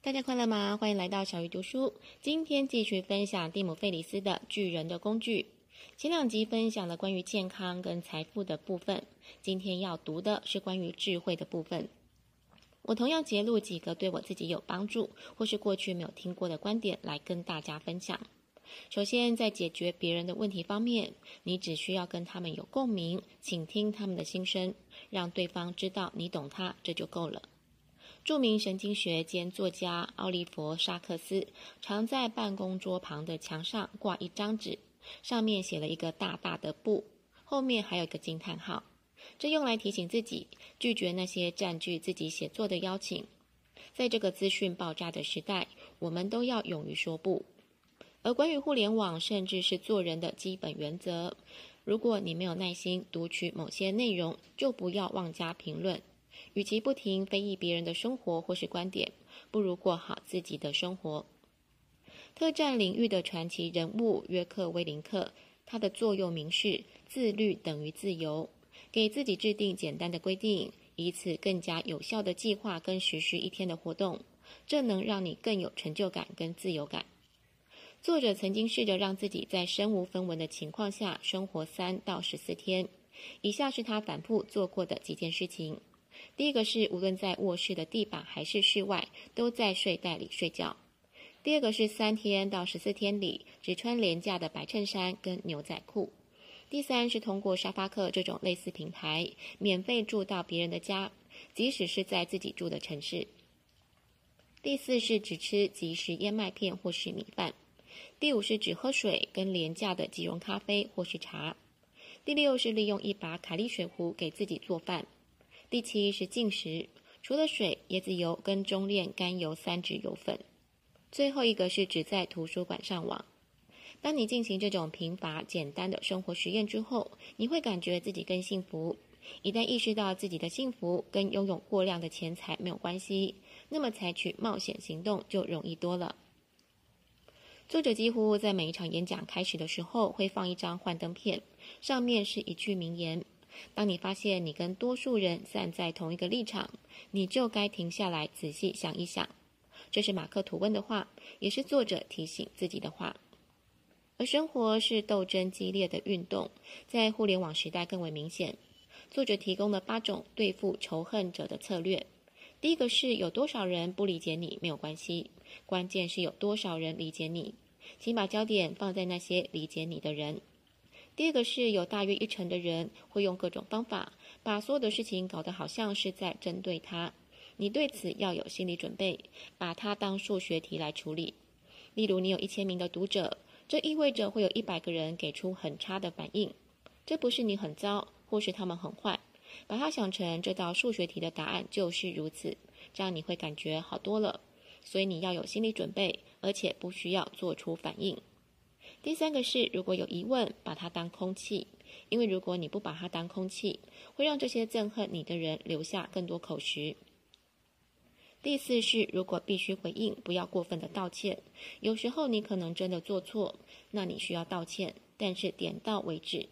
大家快乐吗？欢迎来到小鱼读书。今天继续分享蒂姆·费里斯的《巨人的工具》。前两集分享了关于健康跟财富的部分，今天要读的是关于智慧的部分。我同样截录几个对我自己有帮助，或是过去没有听过的观点来跟大家分享。首先，在解决别人的问题方面，你只需要跟他们有共鸣，倾听他们的心声，让对方知道你懂他，这就够了。著名神经学兼作家奥利弗·沙克斯常在办公桌旁的墙上挂一张纸，上面写了一个大大的“不”，后面还有一个惊叹号。这用来提醒自己拒绝那些占据自己写作的邀请。在这个资讯爆炸的时代，我们都要勇于说不。而关于互联网，甚至是做人的基本原则，如果你没有耐心读取某些内容，就不要妄加评论。与其不停非议别人的生活或是观点，不如过好自己的生活。特战领域的传奇人物约克·威林克，他的座右铭是“自律等于自由”。给自己制定简单的规定，以此更加有效地计划跟实施一天的活动，这能让你更有成就感跟自由感。作者曾经试着让自己在身无分文的情况下生活三到十四天。以下是他反复做过的几件事情。第一个是，无论在卧室的地板还是室外，都在睡袋里睡觉。第二个是，三天到十四天里，只穿廉价的白衬衫跟牛仔裤。第三是通过沙发客这种类似平台，免费住到别人的家，即使是在自己住的城市。第四是只吃即食燕麦片或是米饭。第五是只喝水跟廉价的即溶咖啡或是茶。第六是利用一把卡利水壶给自己做饭。第七是禁食，除了水、椰子油跟中链甘油三酯油粉。最后一个是只在图书馆上网。当你进行这种贫乏简单的生活实验之后，你会感觉自己更幸福。一旦意识到自己的幸福跟拥有过量的钱财没有关系，那么采取冒险行动就容易多了。作者几乎在每一场演讲开始的时候会放一张幻灯片，上面是一句名言。当你发现你跟多数人站在同一个立场，你就该停下来仔细想一想。这是马克·吐温的话，也是作者提醒自己的话。而生活是斗争激烈的运动，在互联网时代更为明显。作者提供了八种对付仇恨者的策略。第一个是有多少人不理解你没有关系，关键是有多少人理解你，请把焦点放在那些理解你的人。第二个是有大约一成的人会用各种方法把所有的事情搞得好像是在针对他，你对此要有心理准备，把它当数学题来处理。例如，你有一千名的读者，这意味着会有一百个人给出很差的反应，这不是你很糟，或是他们很坏，把它想成这道数学题的答案就是如此，这样你会感觉好多了。所以你要有心理准备，而且不需要做出反应。第三个是，如果有疑问，把它当空气，因为如果你不把它当空气，会让这些憎恨你的人留下更多口实。第四是，如果必须回应，不要过分的道歉。有时候你可能真的做错，那你需要道歉，但是点到为止。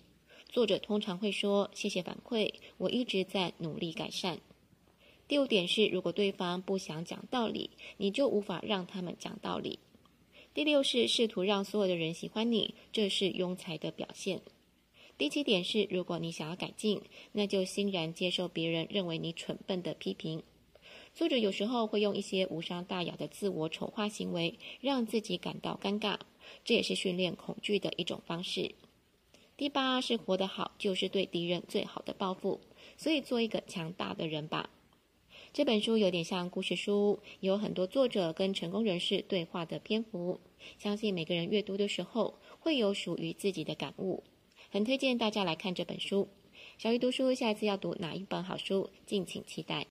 作者通常会说：“谢谢反馈，我一直在努力改善。”第五点是，如果对方不想讲道理，你就无法让他们讲道理。第六是试图让所有的人喜欢你，这是庸才的表现。第七点是，如果你想要改进，那就欣然接受别人认为你蠢笨的批评。作者有时候会用一些无伤大雅的自我丑化行为，让自己感到尴尬，这也是训练恐惧的一种方式。第八是活得好，就是对敌人最好的报复，所以做一个强大的人吧。这本书有点像故事书，有很多作者跟成功人士对话的篇幅。相信每个人阅读的时候会有属于自己的感悟，很推荐大家来看这本书。小鱼读书，下一次要读哪一本好书，敬请期待。